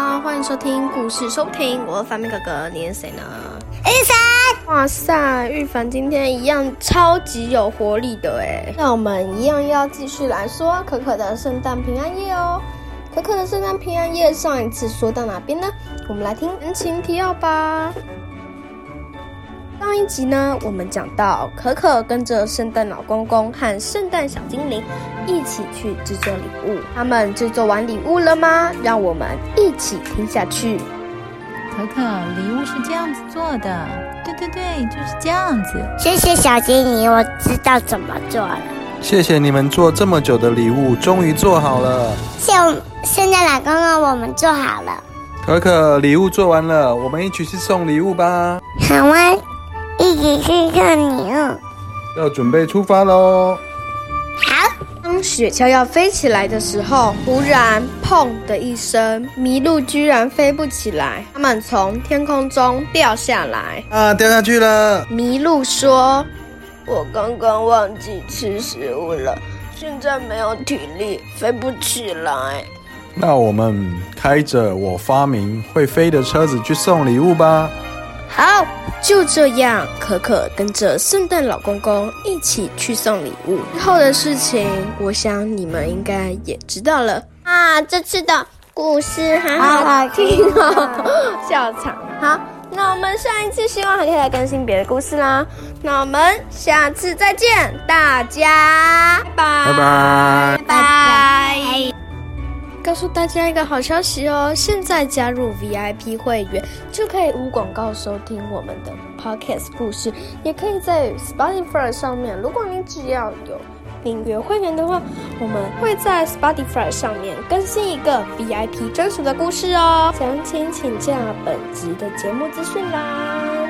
好，欢迎收听故事收听。我是凡明哥哥，你是谁呢？玉凡，哇塞，玉凡今天一样超级有活力的哎。那我们一样要继续来说可可的圣诞平安夜哦。可可的圣诞平安夜上一次说到哪边呢？我们来听人情提要吧。上一集呢，我们讲到可可跟着圣诞老公公和圣诞小精灵一起去制作礼物。他们制作完礼物了吗？让我们一起听下去。可可，礼物是这样子做的。对对对，就是这样子。谢谢小精灵，我知道怎么做了。谢谢你们做这么久的礼物，终于做好了。谢圣诞老公公，我们做好了。可可，礼物做完了，我们一起去送礼物吧。好啊，一起去看你哦。要准备出发喽。好。当雪橇要飞起来的时候，忽然“砰”的一声，麋鹿居然飞不起来，它们从天空中掉下来。啊，掉下去了！麋鹿说：“我刚刚忘记吃食物了，现在没有体力，飞不起来。”那我们开着我发明会飞的车子去送礼物吧。好，就这样，可可跟着圣诞老公公一起去送礼物。之后的事情，我想你们应该也知道了啊。这次的故事好好听哦，笑场。好，那我们下一次希望还可以来更新别的故事啦。那我们下次再见，大家拜拜拜拜拜。告诉大家一个好消息哦！现在加入 VIP 会员就可以无广告收听我们的 Podcast 故事，也可以在 Spotify 上面。如果你只要有订阅会员的话，我们会在 Spotify 上面更新一个 VIP 专属的故事哦。详情请见本集的节目资讯啦。